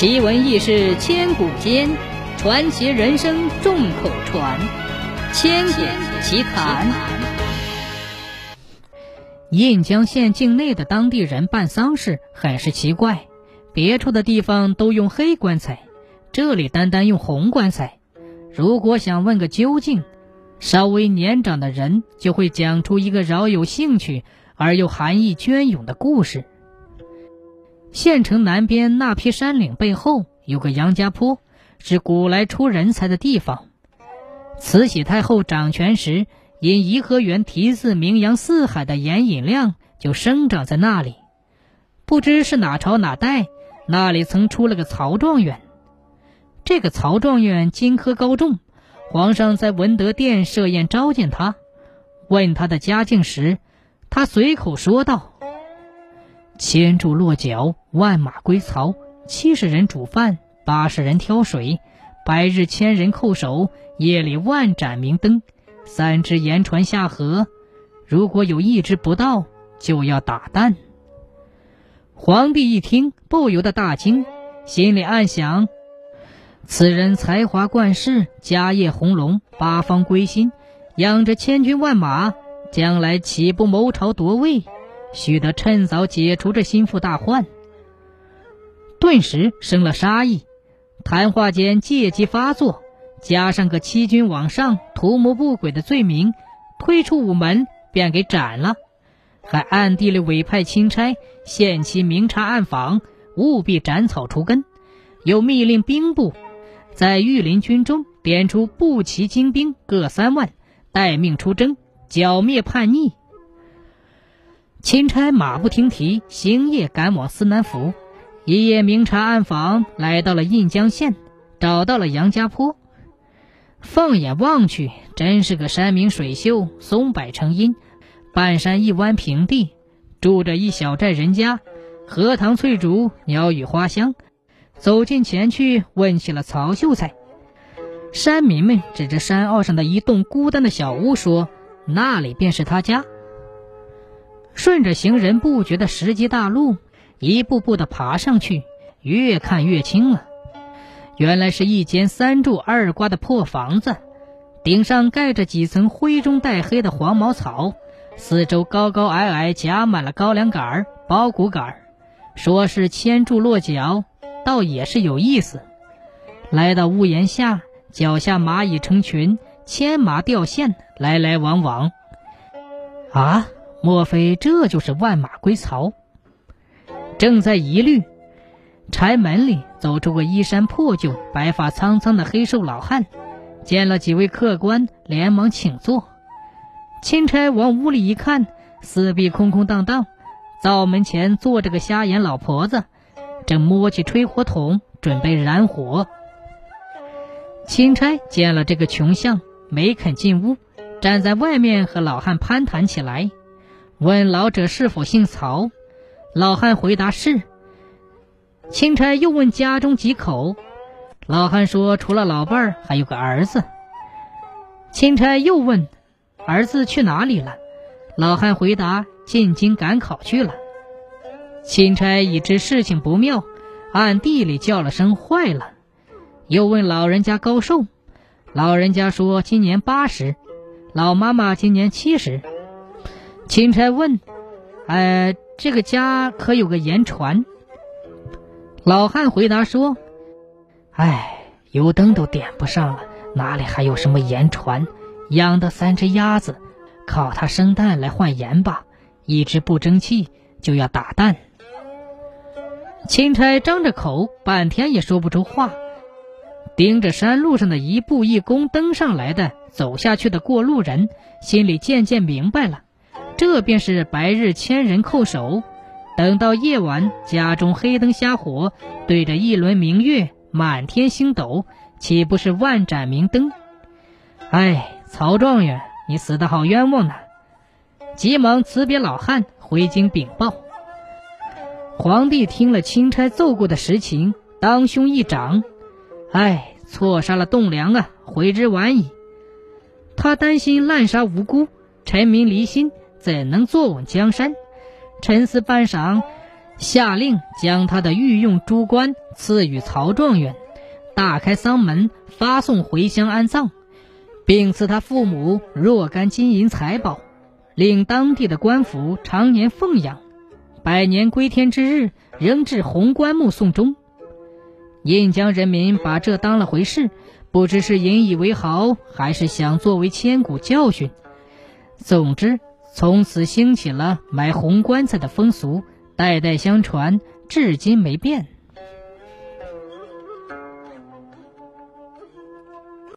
奇闻异事千古间，传奇人生众口传。千古奇谈。印江县境内的当地人办丧事很是奇怪，别处的地方都用黑棺材，这里单单用红棺材。如果想问个究竟，稍微年长的人就会讲出一个饶有兴趣而又含义隽永的故事。县城南边那批山岭背后有个杨家坡，是古来出人才的地方。慈禧太后掌权时，因颐和园题字名扬四海的严寅亮就生长在那里。不知是哪朝哪代，那里曾出了个曹状元。这个曹状元金科高中，皇上在文德殿设宴召见他，问他的家境时，他随口说道。千柱落脚，万马归槽。七十人煮饭，八十人挑水，白日千人叩首，夜里万盏明灯。三只盐船下河，如果有一只不到，就要打蛋。皇帝一听，不由得大惊，心里暗想：此人才华冠世，家业宏隆，八方归心，养着千军万马，将来岂不谋朝夺位？须得趁早解除这心腹大患。顿时生了杀意，谈话间借机发作，加上个欺君罔上、图谋不轨的罪名，推出午门便给斩了，还暗地里委派钦差限期明察暗访，务必斩草除根，又密令兵部在御林军中点出步骑精兵各三万，待命出征，剿灭叛逆。钦差马不停蹄，星夜赶往思南府，一夜明察暗访，来到了印江县，找到了杨家坡。放眼望去，真是个山明水秀，松柏成荫，半山一湾平地，住着一小寨人家，荷塘翠竹，鸟语花香。走近前去，问起了曹秀才。山民们指着山坳上的一栋孤单的小屋，说：“那里便是他家。”顺着行人不觉的石阶大路，一步步的爬上去，越看越清了。原来是一间三柱二瓜的破房子，顶上盖着几层灰中带黑的黄茅草，四周高高矮矮夹满了高粱杆儿、苞谷杆儿。说是千柱落脚，倒也是有意思。来到屋檐下，脚下蚂蚁成群，牵麻吊线，来来往往。啊！莫非这就是万马归巢？正在疑虑，柴门里走出个衣衫破旧、白发苍苍的黑瘦老汉，见了几位客官，连忙请坐。钦差往屋里一看，四壁空空荡荡，灶门前坐着个瞎眼老婆子，正摸起吹火筒准备燃火。钦差见了这个穷相，没肯进屋，站在外面和老汉攀谈起来。问老者是否姓曹，老汉回答是。钦差又问家中几口，老汉说除了老伴儿，还有个儿子。钦差又问，儿子去哪里了？老汉回答进京赶考去了。钦差已知事情不妙，暗地里叫了声坏了。又问老人家高寿，老人家说今年八十，老妈妈今年七十。钦差问：“呃，这个家可有个盐船？”老汉回答说：“哎，油灯都点不上了，哪里还有什么盐船？养的三只鸭子，靠它生蛋来换盐吧。一只不争气，就要打蛋。”钦差张着口，半天也说不出话，盯着山路上的一步一弓登上来的、走下去的过路人，心里渐渐明白了。这便是白日千人叩首，等到夜晚，家中黑灯瞎火，对着一轮明月，满天星斗，岂不是万盏明灯？哎，曹状元，你死得好冤枉啊！急忙辞别老汉，回京禀报。皇帝听了钦差奏过的实情，当胸一掌，哎，错杀了栋梁啊，悔之晚矣。他担心滥杀无辜，臣民离心。怎能坐稳江山？沉思半晌，下令将他的御用朱官赐予曹状元，大开丧门，发送回乡安葬，并赐他父母若干金银财宝，令当地的官府常年奉养，百年归天之日，仍至红棺木送终。印江人民把这当了回事，不知是引以为豪，还是想作为千古教训。总之，从此兴起了买红棺材的风俗，代代相传，至今没变。